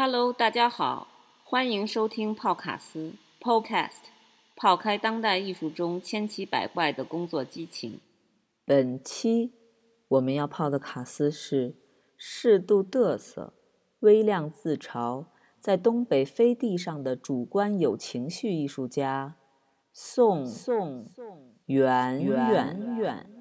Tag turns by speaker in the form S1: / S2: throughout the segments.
S1: Hello，大家好，欢迎收听泡卡斯 Podcast，泡开当代艺术中千奇百怪的工作激情。
S2: 本期我们要泡的卡斯是适度嘚瑟、微量自嘲，在东北飞地上的主观有情绪艺术家宋宋远远远。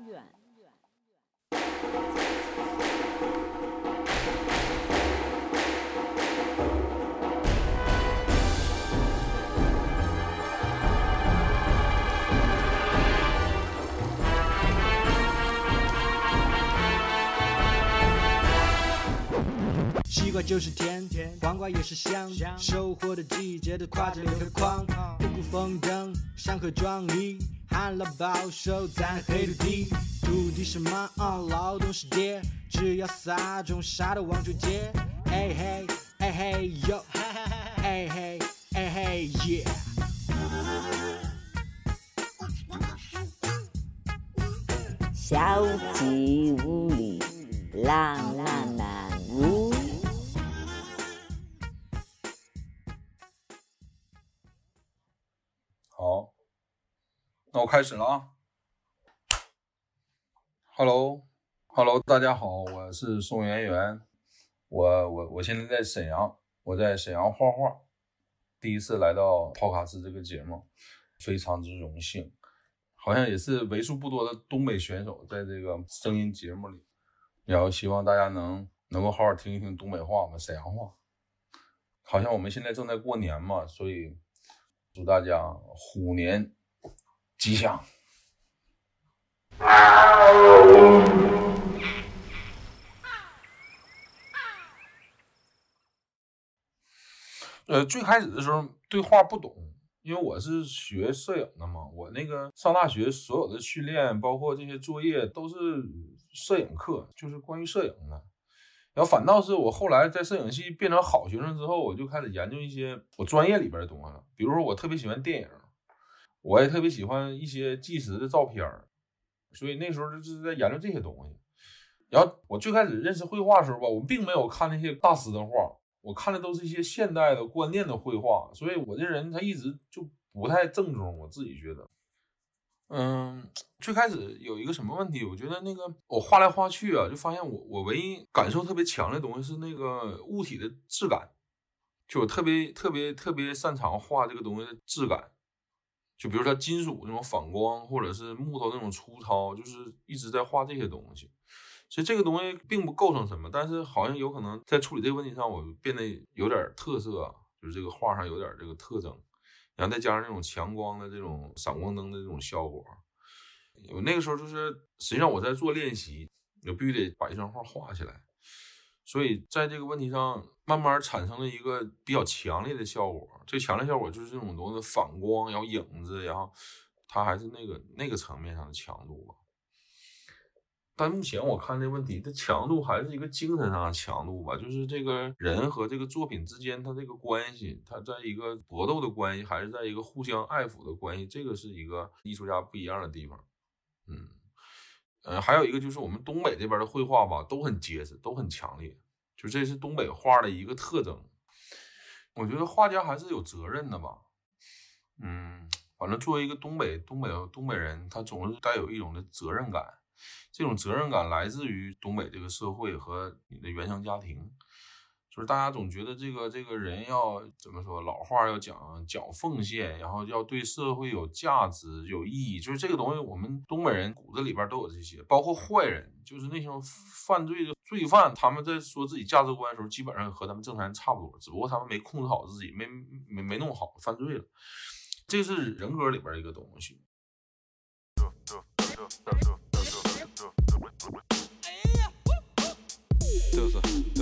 S3: 西瓜就是甜，黄瓜也是香，收获的季节都挎着六颗筐，五谷丰登，山河壮丽，旱涝保收在黑土地，土地是妈，劳动是爹，只要撒种啥都往出结，哎嘿哎嘿哟，哎嘿哎嘿耶。
S2: 小鸡屋里浪漫满
S4: 那我开始了啊。Hello，Hello，大家好，我是宋媛媛，我我我现在在沈阳，我在沈阳画画，第一次来到泡卡斯这个节目，非常之荣幸，好像也是为数不多的东北选手在这个声音节目里，然后希望大家能能够好好听一听东北话嘛，沈阳话，好像我们现在正在过年嘛，所以。祝大家虎年吉祥！呃，最开始的时候对画不懂，因为我是学摄影的嘛。我那个上大学所有的训练，包括这些作业，都是摄影课，就是关于摄影的。然后反倒是我后来在摄影系变成好学生之后，我就开始研究一些我专业里边的东西了。比如说，我特别喜欢电影，我也特别喜欢一些纪实的照片所以那时候就是在研究这些东西。然后我最开始认识绘画的时候吧，我并没有看那些大师的画，我看的都是一些现代的观念的绘画。所以我这人他一直就不太正宗，我自己觉得。嗯，最开始有一个什么问题？我觉得那个我画来画去啊，就发现我我唯一感受特别强的东西是那个物体的质感，就我特别特别特别擅长画这个东西的质感。就比如说金属那种反光，或者是木头那种粗糙，就是一直在画这些东西。其实这个东西并不构成什么，但是好像有可能在处理这个问题上，我变得有点特色，就是这个画上有点这个特征。然后再加上那种强光的这种闪光灯的这种效果，我那个时候就是实际上我在做练习，我必须得把一张画画起来。所以在这个问题上，慢慢产生了一个比较强烈的效果。最强烈效果就是这种东西反光，然后影子，然后它还是那个那个层面上的强度吧。但目前我看这问题，的强度还是一个精神上的强度吧，就是这个人和这个作品之间，它这个关系，它在一个搏斗的关系，还是在一个互相爱抚的关系，这个是一个艺术家不一样的地方。嗯，嗯，还有一个就是我们东北这边的绘画吧，都很结实，都很强烈，就这是东北画的一个特征。我觉得画家还是有责任的吧。嗯，反正作为一个东北东北东北人，他总是带有一种的责任感。这种责任感来自于东北这个社会和你的原生家庭，就是大家总觉得这个这个人要怎么说，老话要讲讲奉献，然后要对社会有价值、有意义，就是这个东西，我们东北人骨子里边都有这些。包括坏人，就是那些犯罪的罪犯，他们在说自己价值观的时候，基本上和咱们正常人差不多，只不过他们没控制好自己，没没没弄好，犯罪了。这是人格里边一个东西。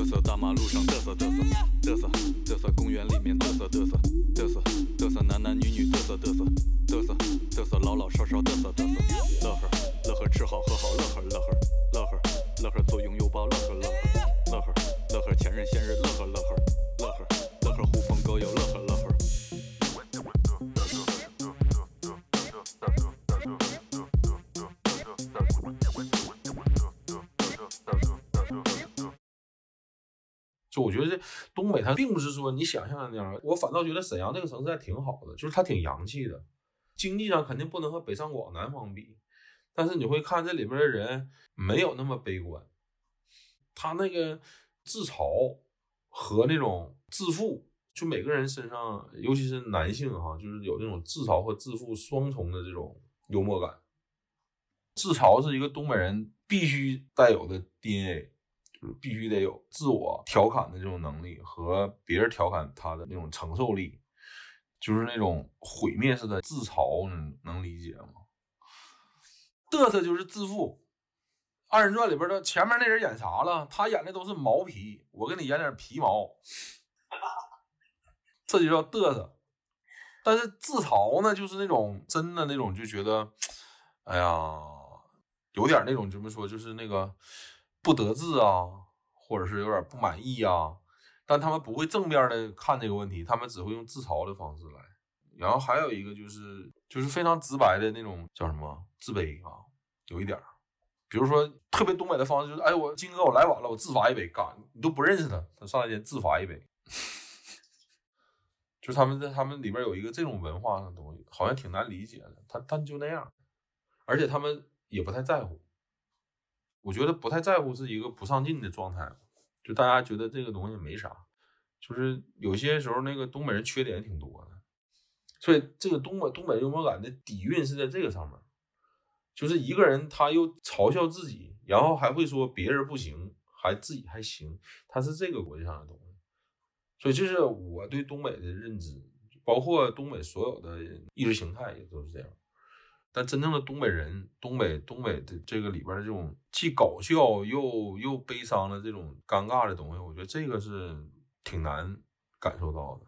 S5: 瑟嘚瑟，大马路上嘚瑟嘚瑟，嘚瑟嘚瑟，公园里面嘚瑟嘚瑟，嘚瑟嘚瑟，男男女女嘚瑟嘚瑟，嘚瑟嘚瑟，老老少少嘚瑟嘚瑟，乐呵乐呵，吃好喝好乐呵乐呵乐呵乐呵，左拥右抱乐呵乐呵乐呵乐呵，前任现任乐呵乐呵
S4: 觉得这东北它并不是说你想象的那样，我反倒觉得沈阳这个城市还挺好的，就是它挺洋气的，经济上肯定不能和北上广南方比，但是你会看这里边的人没有那么悲观，他那个自嘲和那种自负，就每个人身上，尤其是男性哈，就是有那种自嘲和自负双重的这种幽默感。自嘲是一个东北人必须带有的 DNA。必须得有自我调侃的这种能力和别人调侃他的那种承受力，就是那种毁灭式的自嘲，能理解吗？嘚瑟就是自负。二人转里边的前面那人演啥了？他演的都是毛皮，我给你演点皮毛，这就叫嘚瑟。但是自嘲呢，就是那种真的那种，就觉得，哎呀，有点那种怎么说，就是那个。不得志啊，或者是有点不满意啊，但他们不会正面的看这个问题，他们只会用自嘲的方式来。然后还有一个就是，就是非常直白的那种叫什么自卑啊，有一点比如说特别东北的方式就是，哎，我金哥我来晚了，我自罚一杯，干你都不认识他，他上来先自罚一杯。就是他们在他们里边有一个这种文化的东西，好像挺难理解的。他但就那样，而且他们也不太在乎。我觉得不太在乎是一个不上进的状态，就大家觉得这个东西没啥，就是有些时候那个东北人缺点挺多的，所以这个东北东北幽默感的底蕴是在这个上面，就是一个人他又嘲笑自己，然后还会说别人不行，还自己还行，他是这个国际上的东西，所以这是我对东北的认知，包括东北所有的意识形态也都是这样。但真正的东北人，东北东北的这个里边的这种既搞笑又又悲伤的这种尴尬的东西，我觉得这个是挺难感受到的。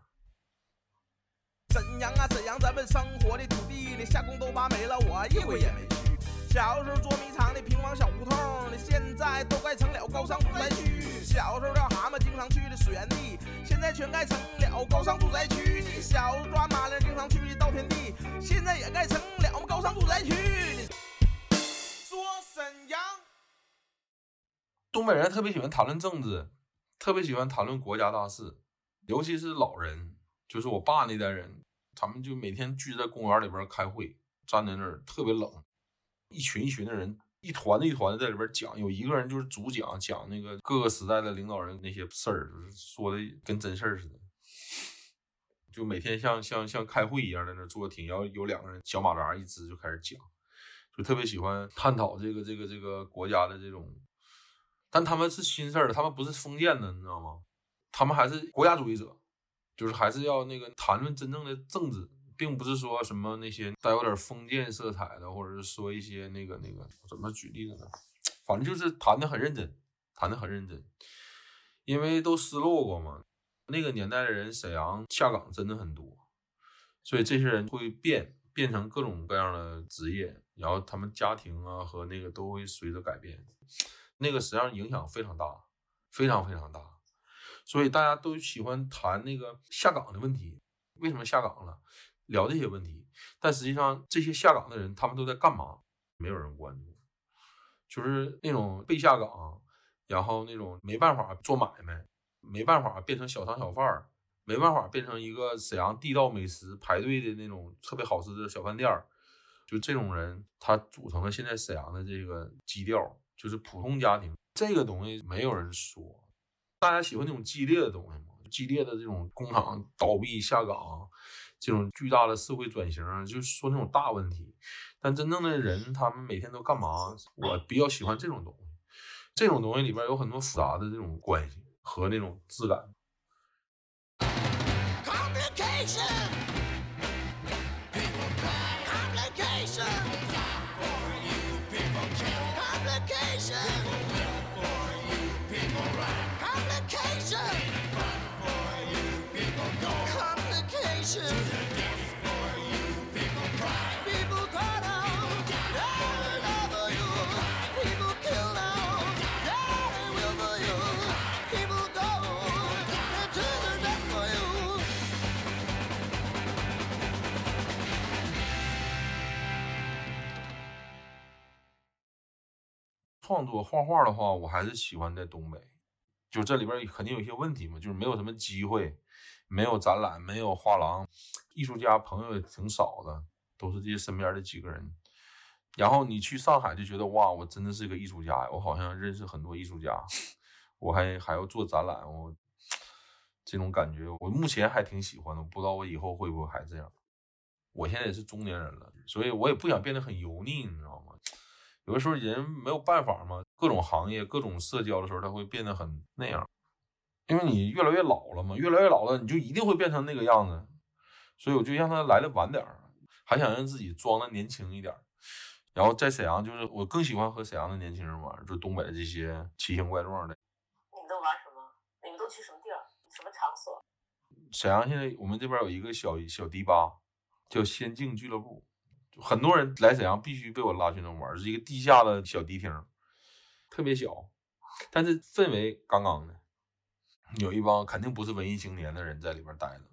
S6: 沈阳啊，沈阳，咱们生活的土地里，下工都扒没了，我一回也没去。小时候捉迷藏的平房小胡同，你现在都盖成了高尚住宅区。小时候钓蛤蟆经常去的水源地，现在全盖成了高尚住宅区。你小时候抓马铃经常去的稻田地，现在也盖成了高尚住宅区。说沈阳，
S4: 东北人特别喜欢谈论政治，特别喜欢谈论国家大事，尤其是老人，就是我爸那代人，他们就每天聚在公园里边开会，站在那儿特别冷。一群一群的人，一团的一团的在里边讲，有一个人就是主讲，讲那个各个时代的领导人那些事儿，说的跟真事儿似的。就每天像像像开会一样在那坐听，然后有两个人小马扎一支就开始讲，就特别喜欢探讨这个这个这个国家的这种，但他们是新事儿他们不是封建的，你知道吗？他们还是国家主义者，就是还是要那个谈论真正的政治。并不是说什么那些带有点封建色彩的，或者是说一些那个那个怎么举例子呢？反正就是谈的很认真，谈的很认真，因为都失落过嘛。那个年代的人，沈阳下岗真的很多，所以这些人会变变成各种各样的职业，然后他们家庭啊和那个都会随着改变。那个实际上影响非常大，非常非常大，所以大家都喜欢谈那个下岗的问题，为什么下岗了？聊这些问题，但实际上这些下岗的人，他们都在干嘛？没有人关注，就是那种被下岗，然后那种没办法做买卖，没办法变成小商小贩儿，没办法变成一个沈阳地道美食排队的那种特别好吃的小饭店儿，就这种人，他组成了现在沈阳的这个基调，就是普通家庭。这个东西没有人说，大家喜欢那种激烈的东西吗？激烈的这种工厂倒闭下岗。这种巨大的社会转型，就是说那种大问题，但真正的人，他们每天都干嘛？我比较喜欢这种东西，这种东西里边有很多复杂的这种关系和那种质感。创作画画的话，我还是喜欢在东北，就这里边肯定有一些问题嘛，就是没有什么机会，没有展览，没有画廊，艺术家朋友也挺少的，都是这些身边的几个人。然后你去上海就觉得哇，我真的是个艺术家呀，我好像认识很多艺术家，我还还要做展览，我这种感觉我目前还挺喜欢的，不知道我以后会不会还这样。我现在也是中年人了，所以我也不想变得很油腻，你知道吗？有的时候人没有办法嘛，各种行业、各种社交的时候，他会变得很那样，因为你越来越老了嘛，越来越老了，你就一定会变成那个样子。所以我就让他来的晚点儿，还想让自己装的年轻一点。然后在沈阳，就是我更喜欢和沈阳的年轻人玩，就东北的这些奇形怪状的。
S7: 你们都玩什么？你们都去什么地儿？什么场所？
S4: 沈阳现在我们这边有一个小小迪吧，叫仙境俱乐部。很多人来沈阳必须被我拉去那玩，是一个地下的小迪厅，特别小，但是氛围杠杠的。有一帮肯定不是文艺青年的人在里边待着。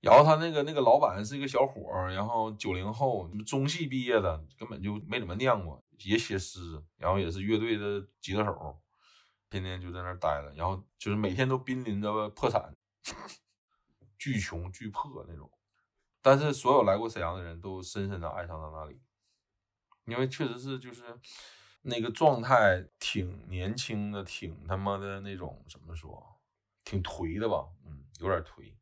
S4: 然后他那个那个老板是一个小伙，然后九零后，中戏毕业的，根本就没怎么念过，也写诗，然后也是乐队的吉他手，天天就在那待着，然后就是每天都濒临着破产，巨穷巨破那种。但是所有来过沈阳的人都深深的爱上了那里，因为确实是就是那个状态挺年轻的，挺他妈的那种怎么说，挺颓的吧，嗯，有点颓，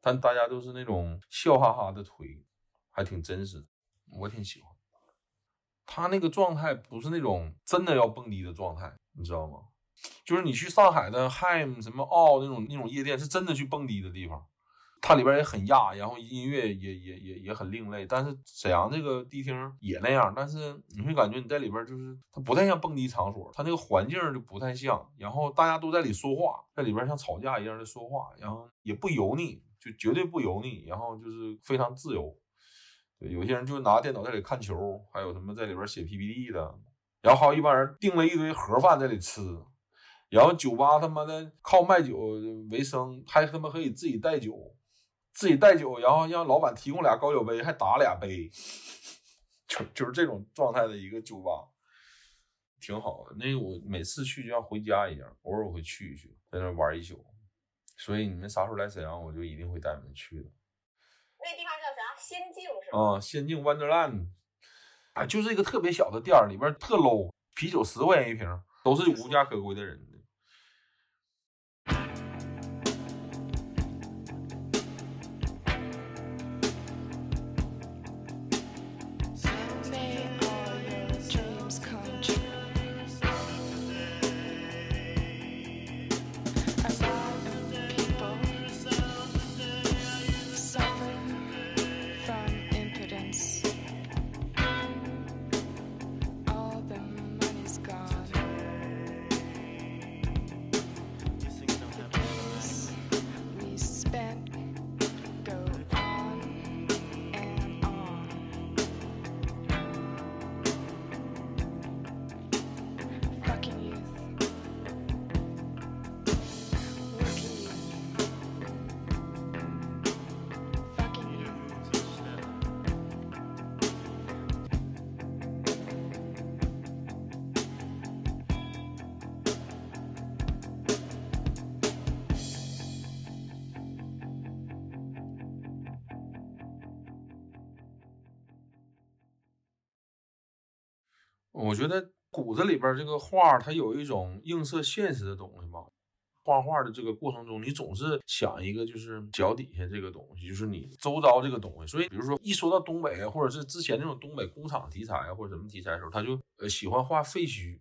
S4: 但大家都是那种笑哈哈的颓，还挺真实，我挺喜欢。他那个状态不是那种真的要蹦迪的状态，你知道吗？就是你去上海的嗨什么奥那种那种夜店，是真的去蹦迪的地方。它里边也很亚，然后音乐也也也也很另类。但是沈阳这个迪厅也那样，但是你会感觉你在里边就是它不太像蹦迪场所，它那个环境就不太像。然后大家都在里说话，在里边像吵架一样的说话，然后也不油腻，就绝对不油腻。然后就是非常自由。对，有些人就拿电脑在里看球，还有什么在里边写 PPT 的，然后还有一帮人订了一堆盒饭在里吃。然后酒吧他妈的靠卖酒为生，还他妈可以自己带酒。自己带酒，然后让老板提供俩高脚杯，还打俩杯，就就是这种状态的一个酒吧，挺好的。那我每次去就像回家一样，偶尔我会去一去，在那玩一宿。所以你们啥时候来沈阳，我就一定会带你们去的。
S7: 那地方叫啥？仙境是
S4: 吗？啊，仙境 Wonderland，啊，就是一个特别小的店儿，里边特 low，啤酒十块钱一瓶，都是无家可归的人。我觉得骨子里边这个画，它有一种映射现实的东西嘛。画画的这个过程中，你总是想一个，就是脚底下这个东西，就是你周遭这个东西。所以，比如说一说到东北，或者是之前那种东北工厂题材或者什么题材的时候，他就呃喜欢画废墟。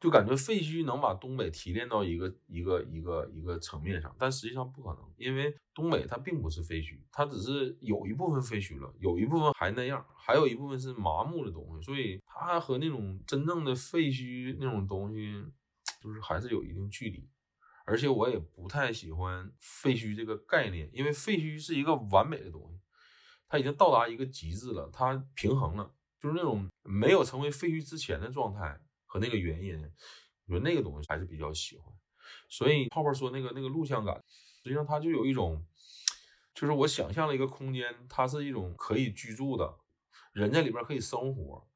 S4: 就感觉废墟能把东北提炼到一个一个一个一个层面上，但实际上不可能，因为东北它并不是废墟，它只是有一部分废墟了，有一部分还那样，还有一部分是麻木的东西，所以它和那种真正的废墟那种东西，就是还是有一定距离。而且我也不太喜欢废墟这个概念，因为废墟是一个完美的东西，它已经到达一个极致了，它平衡了，就是那种没有成为废墟之前的状态。和那个原因，我觉得那个东西还是比较喜欢。所以泡泡说那个那个录像感，实际上它就有一种，就是我想象了一个空间，它是一种可以居住的，人在里边可以生活，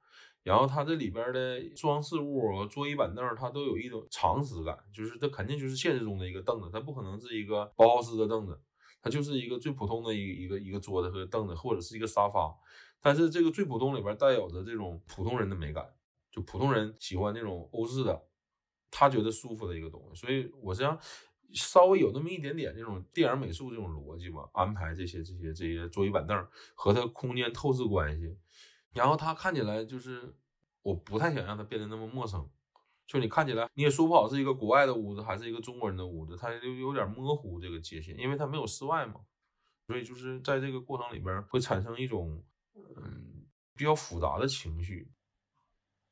S4: 然后它这里边的装饰物、桌椅板凳，它都有一种常识感，就是它肯定就是现实中的一个凳子，它不可能是一个包豪斯的凳子，它就是一个最普通的一一个一个桌子和凳子，或者是一个沙发。但是这个最普通里边带有着这种普通人的美感，就普通人喜欢那种欧式的，他觉得舒服的一个东西。所以我实际上稍微有那么一点点这种电影美术这种逻辑吧，安排这些这些这些桌椅板凳和它空间透视关系。然后它看起来就是，我不太想让它变得那么陌生，就你看起来你也说不好是一个国外的屋子还是一个中国人的屋子，它就有点模糊这个界限，因为它没有室外嘛，所以就是在这个过程里边会产生一种嗯比较复杂的情绪。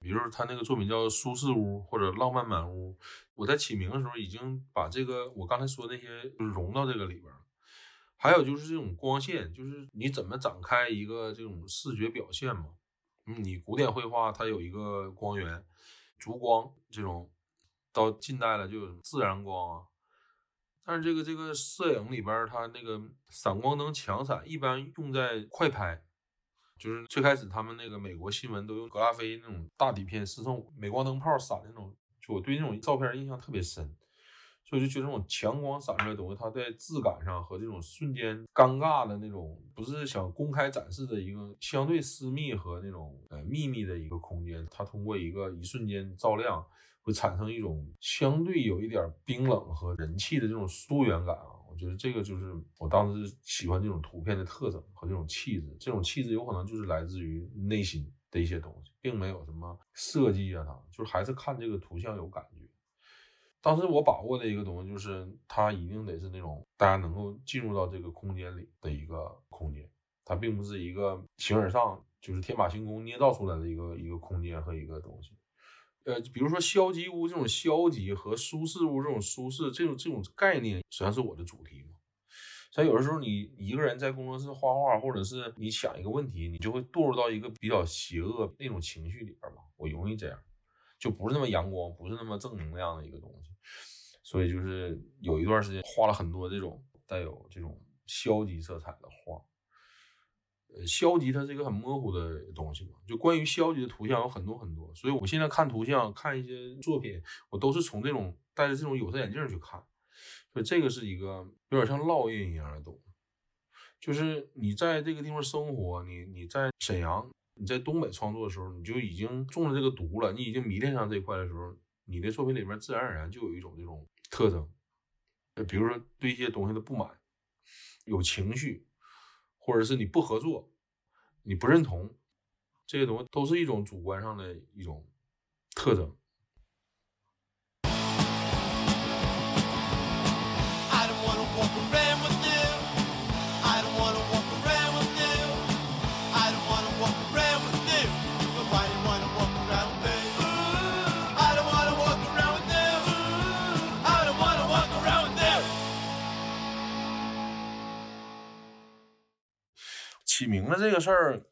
S4: 比如说他那个作品叫《舒适屋》或者《浪漫满屋》，我在起名的时候已经把这个我刚才说那些就是融到这个里边了。还有就是这种光线，就是你怎么展开一个这种视觉表现嘛？你古典绘画它有一个光源、烛光这种，到近代了就有自然光啊。但是这个这个摄影里边，它那个闪光灯强闪一般用在快拍，就是最开始他们那个美国新闻都用格拉菲那种大底片四乘五镁光灯泡闪的那种，就我对那种照片印象特别深。所以就觉得这种强光闪出来的东西，它在质感上和这种瞬间尴尬的那种，不是想公开展示的一个相对私密和那种呃秘密的一个空间，它通过一个一瞬间照亮，会产生一种相对有一点冰冷和人气的这种疏远感啊。我觉得这个就是我当时喜欢这种图片的特征和这种气质，这种气质有可能就是来自于内心的一些东西，并没有什么设计啊，它就是还是看这个图像有感觉。当时我把握的一个东西就是，它一定得是那种大家能够进入到这个空间里的一个空间，它并不是一个形而上就是天马行空捏造出来的一个一个空间和一个东西。呃，比如说消极屋这种消极和舒适屋这种舒适这种这种概念，实际上是我的主题嘛。所以有的时候你一个人在工作室画画，或者是你想一个问题，你就会堕入到一个比较邪恶那种情绪里边吧。我容易这样。就不是那么阳光，不是那么正能量的一个东西，所以就是有一段时间画了很多这种带有这种消极色彩的画。呃，消极它是一个很模糊的东西嘛，就关于消极的图像有很多很多，所以我现在看图像、看一些作品，我都是从这种戴着这种有色眼镜去看，所以这个是一个有点像烙印一样的东西，就是你在这个地方生活，你你在沈阳。你在东北创作的时候，你就已经中了这个毒了，你已经迷恋上这块的时候，你的作品里面自然而然就有一种这种特征，呃比如说对一些东西的不满、有情绪，或者是你不合作、你不认同，这些东西都是一种主观上的一种特征。起名字这个事儿，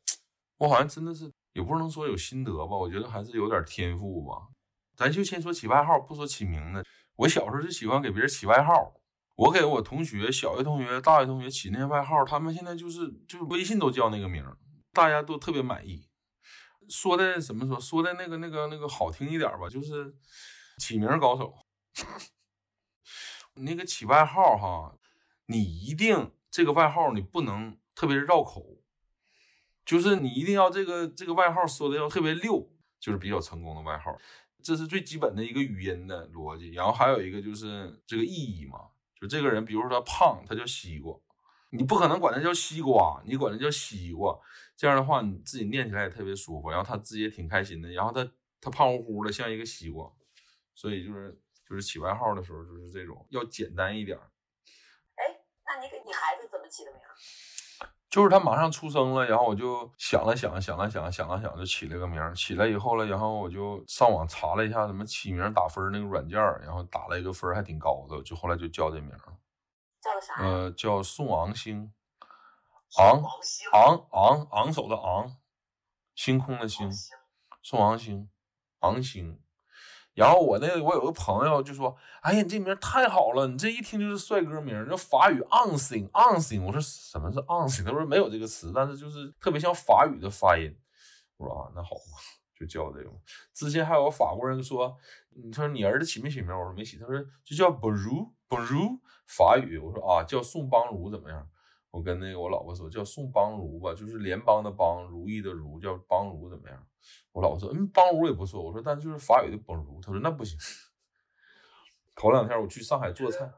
S4: 我好像真的是也不能说有心得吧，我觉得还是有点天赋吧。咱就先说起外号，不说起名字。我小时候就喜欢给别人起外号，我给我同学、小学同学、大学同学起那些外号，他们现在就是就是微信都叫那个名，大家都特别满意。说的怎么说？说的那个那个那个好听一点吧，就是起名高手。那个起外号哈，你一定这个外号你不能。特别绕口，就是你一定要这个这个外号说的要特别溜，就是比较成功的外号。这是最基本的一个语音的逻辑。然后还有一个就是这个意义嘛，就这个人，比如说他胖，他叫西瓜，你不可能管他叫西瓜，你管他叫西瓜。这样的话，你自己念起来也特别舒服，然后他自己也挺开心的。然后他他胖乎乎的，像一个西瓜，所以就是就是起外号的时候，就是这种要简单一点。
S7: 哎，那你给你孩子怎么起的名？
S4: 就是他马上出生了，然后我就想了想，想了想，想了想，就起了个名。起来以后了，然后我就上网查了一下什么起名打分那个软件，然后打了一个分还挺高的，就后来就叫这名了。
S7: 叫的啥？
S4: 呃，叫宋昂星，昂昂昂昂首的昂，星空的星，宋昂星，昂星。然后我那个我有个朋友就说：“哎呀，你这名太好了，你这一听就是帅哥名，叫法语 on sing on sing。”我说：“什么是 on sing？” 他说：“没有这个词，但是就是特别像法语的发音。”我说：“啊，那好。”就叫这个。之前还有个法国人说，你说你儿子起没起名？我说没起，他说就叫 Bonjour Bonjour，法语。我说啊，叫宋邦如怎么样？我跟那个我老婆说叫宋邦如吧，就是联邦的邦，如意的如，叫邦如怎么样？我老婆说嗯，邦如也不错。我说但就是法语的 Bonjour，他说那不行。头两天我去上海做菜，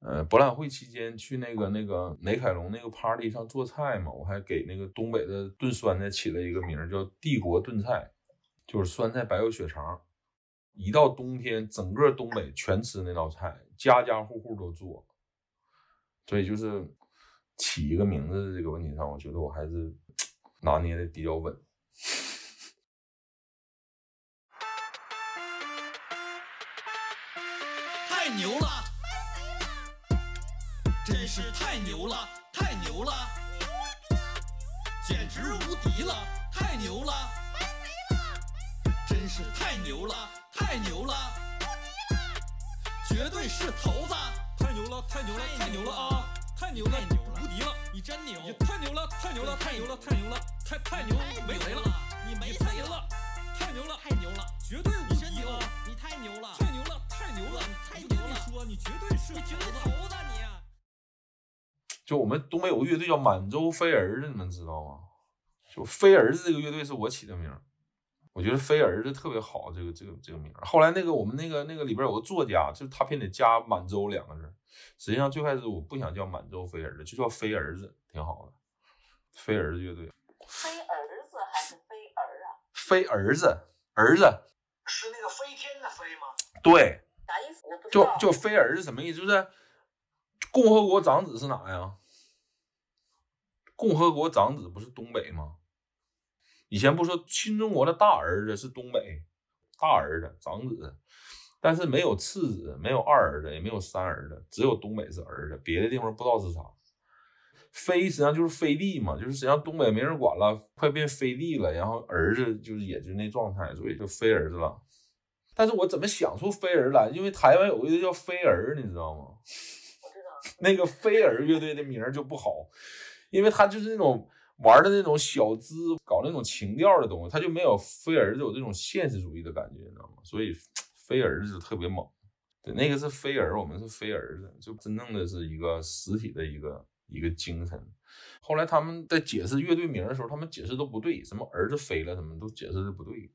S4: 呃，博览会期间去那个那个雷凯龙那个 party 上做菜嘛，我还给那个东北的炖酸菜起了一个名叫帝国炖菜，就是酸菜白肉血肠。一到冬天，整个东北全吃那道菜，家家户户都做。所以就是起一个名字的这个问题上，我觉得我还是拿捏的比较稳。
S8: 太牛了！真是太牛了，太牛了！简直无敌了，太牛了！真是太牛了，太牛了！绝对是头子！太牛了，太牛了，太牛了啊！太牛了，无敌了！你真牛！你太牛了，太牛了，太牛了，太牛了！太太牛，没谁了！你没谁了！太牛了，太牛了！绝对无敌！你太牛了！太牛了，太牛了！太牛了你！说你绝对是，你绝对头子你！
S4: 就我们东北有个乐队叫满洲飞儿子，你们知道吗？就飞儿子这个乐队是我起的名，我觉得飞儿子特别好，这个这个这个名儿。后来那个我们那个那个里边有个作家，就是他偏得加满洲两个字。实际上最开始我不想叫满洲飞儿子，就叫飞儿子，挺好的。飞儿子乐队，
S7: 飞儿子还是飞儿啊？
S4: 飞儿子，儿子，
S6: 是那个飞天的飞吗？
S4: 对，
S7: 啥意思？我不知
S4: 就
S7: 道。
S4: 就飞儿子什么意思？就是共和国长子是哪呀？共和国长子不是东北吗？以前不说新中国的大儿子是东北大儿子长子，但是没有次子，没有二儿子，也没有三儿子，只有东北是儿子，别的地方不知道是啥。飞实际上就是飞地嘛，就是实际上东北没人管了，快变飞地了，然后儿子就是也就那状态，所以就飞儿子了。但是我怎么想出飞儿来？因为台湾有个乐队叫飞儿，你知道吗？
S7: 我知道。
S4: 那个飞儿乐队的名儿就不好，因为他就是那种玩的那种小资，搞那种情调的东西，他就没有飞儿子有这种现实主义的感觉，你知道吗？所以 飞儿子特别猛。对，那个是飞儿，我们是飞儿子，就真正的是一个实体的一个一个精神。后来他们在解释乐队名的时候，他们解释都不对，什么儿子飞了，什么都解释的不对。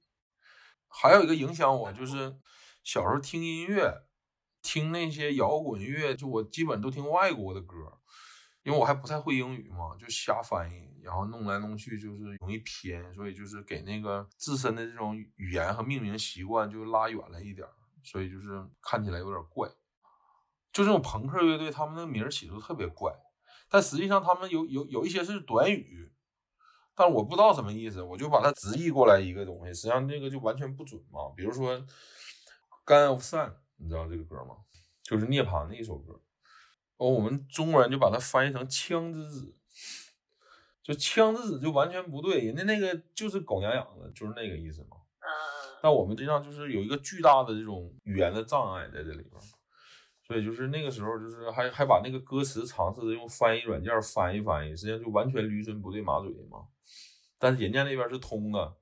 S4: 还有一个影响我就是小时候听音乐，听那些摇滚乐，就我基本都听外国的歌，因为我还不太会英语嘛，就瞎翻译，然后弄来弄去就是容易偏，所以就是给那个自身的这种语言和命名习惯就拉远了一点，所以就是看起来有点怪。就这种朋克乐队，他们的名儿起的特别怪，但实际上他们有有有一些是短语。但是我不知道什么意思，我就把它直译过来一个东西，实际上这个就完全不准嘛。比如说《Gun of Sun》，你知道这个歌吗？就是涅槃的一首歌。哦，我们中国人就把它翻译成“枪之子”，就“枪之子”就完全不对，人家那个就是狗娘养的，就是那个意思嘛。
S7: 嗯，
S4: 但我们实际上就是有一个巨大的这种语言的障碍在这里边，所以就是那个时候就是还还把那个歌词尝试着用翻译软件翻译翻译，实际上就完全驴唇不对马嘴嘛。但是人家那边是通的，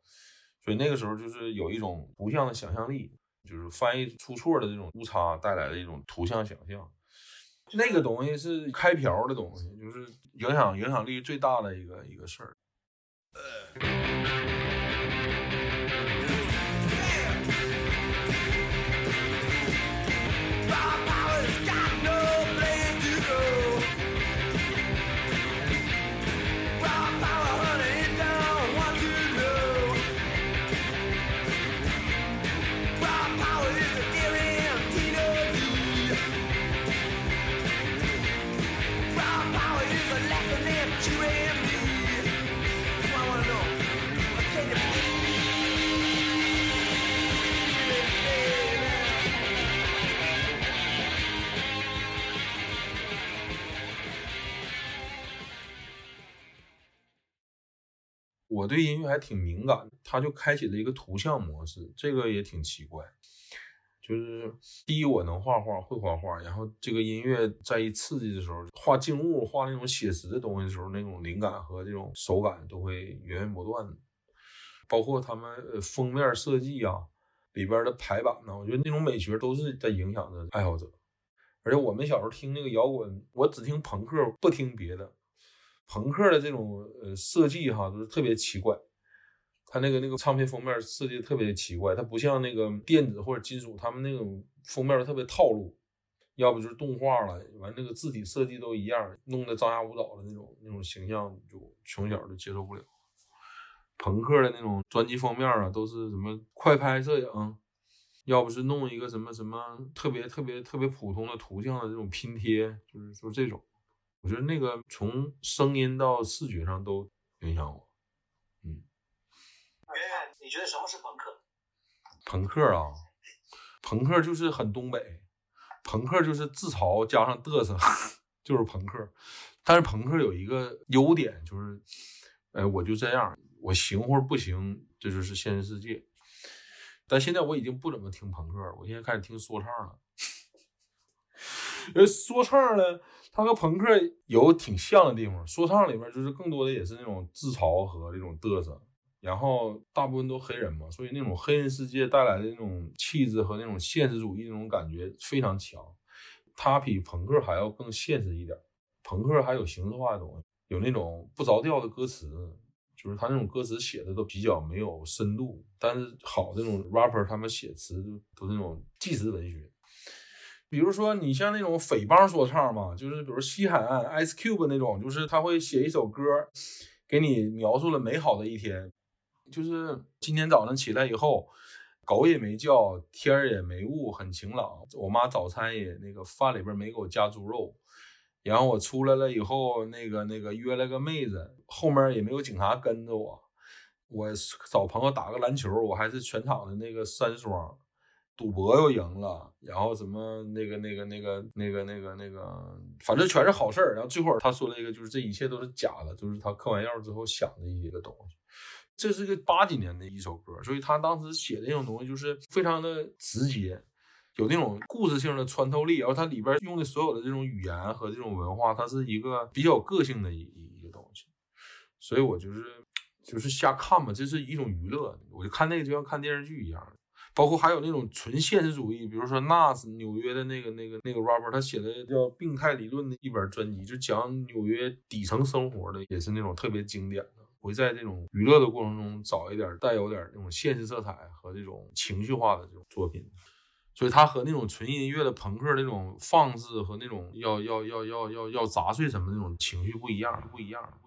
S4: 所以那个时候就是有一种图像的想象力，就是翻译出错的这种误差带来的一种图像想象。那个东西是开瓢的东西，就是影响影响力最大的一个一个事儿。我对音乐还挺敏感，他就开启了一个图像模式，这个也挺奇怪。就是第一，我能画画，会画画，然后这个音乐在一刺激的时候，画静物、画那种写实的东西的时候，那种灵感和这种手感都会源源不断的。包括他们呃封面设计啊，里边的排版呢，我觉得那种美学都是在影响着爱好者。而且我们小时候听那个摇滚，我只听朋克，不听别的。朋克的这种呃设计哈，都是特别奇怪。他那个那个唱片封面设计特别奇怪，它不像那个电子或者金属，他们那种封面都特别套路，要不就是动画了，完那个字体设计都一样，弄得张牙舞爪的那种那种形象，就从小就接受不了。朋克的那种专辑封面啊，都是什么快拍摄影，要不是弄一个什么什么特别特别特别普通的图像的这种拼贴，就是说这种，我觉得那个从声音到视觉上都影响我。
S7: 圆圆，你觉得什么是朋克？
S4: 朋克啊，朋克就是很东北，朋克就是自嘲加上嘚瑟，就是朋克。但是朋克有一个优点就是，哎，我就这样，我行或者不行，这就是现实世界。但现在我已经不怎么听朋克了，我现在开始听说唱了。呃，说唱呢，它和朋克有挺像的地方。说唱里面就是更多的也是那种自嘲和这种嘚瑟。然后大部分都黑人嘛，所以那种黑人世界带来的那种气质和那种现实主义那种感觉非常强。他比朋克还要更现实一点，朋克还有形式化的东西，有那种不着调的歌词，就是他那种歌词写的都比较没有深度。但是好那种 rapper 他们写词都都那种纪实文学。比如说你像那种匪帮说唱嘛，就是比如西海岸 Ice Cube 那种，就是他会写一首歌，给你描述了美好的一天。就是今天早上起来以后，狗也没叫，天儿也没雾，很晴朗。我妈早餐也那个饭里边没给我加猪肉，然后我出来了以后，那个那个约了个妹子，后面也没有警察跟着我。我找朋友打个篮球，我还是全场的那个三双。赌博又赢了，然后什么那个那个那个那个那个那个，反正全是好事儿。然后最后他说了一个，就是这一切都是假的，就是他嗑完药之后想的一些个东西。这是个八几年的一首歌，所以他当时写的那种东西就是非常的直接，有那种故事性的穿透力，然后它里边用的所有的这种语言和这种文化，它是一个比较个性的一一个东西，所以我就是就是瞎看嘛，这是一种娱乐，我就看那个就像看电视剧一样，包括还有那种纯现实主义，比如说 Nas 纽约的那个那个那个 rapper，他写的叫《病态理论》的一本专辑，就讲纽约底层生活的，也是那种特别经典的。会在这种娱乐的过程中找一点带有点那种现实色彩和这种情绪化的这种作品，所以它和那种纯音乐的朋克那种放肆和那种要要要要要要砸碎什么那种情绪，不一样，不一样，不一样。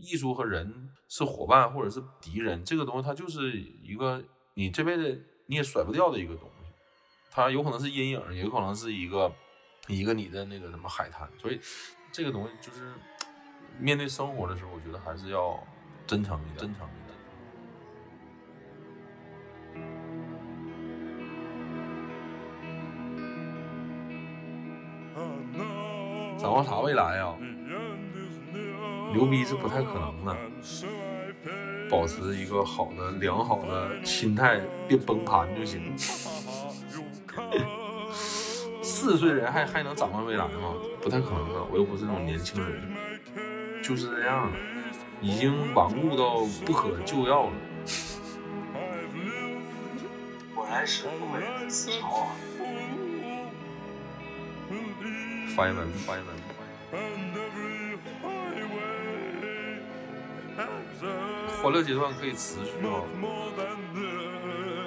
S4: 艺术和人是伙伴或者是敌人，这个东西它就是一个你这辈子你也甩不掉的一个东西，它有可能是阴影，也有可能是一个一个你的那个什么海滩，所以这个东西就是。面对生活的时候，我觉得还是要真诚一点，真诚一点。展望啥未来呀？牛逼是不太可能的，保持一个好的、良好的心态，别崩盘就行。四十岁人还还能展望未来吗？不太可能的，我又不是那种年轻人。就是这样，已经顽固到不可救药了。
S7: 果然是东北人的思潮啊！
S4: 发言完毕，发言完 欢乐阶段可以持续吗？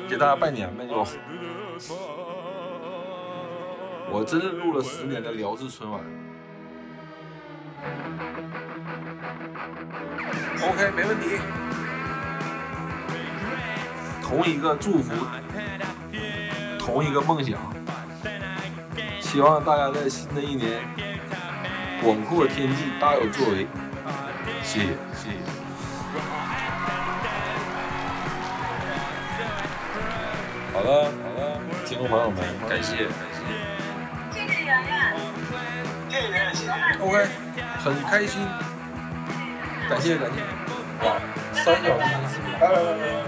S4: 给大家拜年呗，就。我真是录了十年的辽视春晚。OK，没问题。同一个祝福，同一个梦想，希望大家在新的一年广阔天际，大有作为。谢谢，好的，好的，听众朋友们，感谢，感
S7: 谢。谢谢圆圆，谢谢圆圆，谢谢。
S4: OK，很开心。感谢感谢，哇，三小时，来来来来。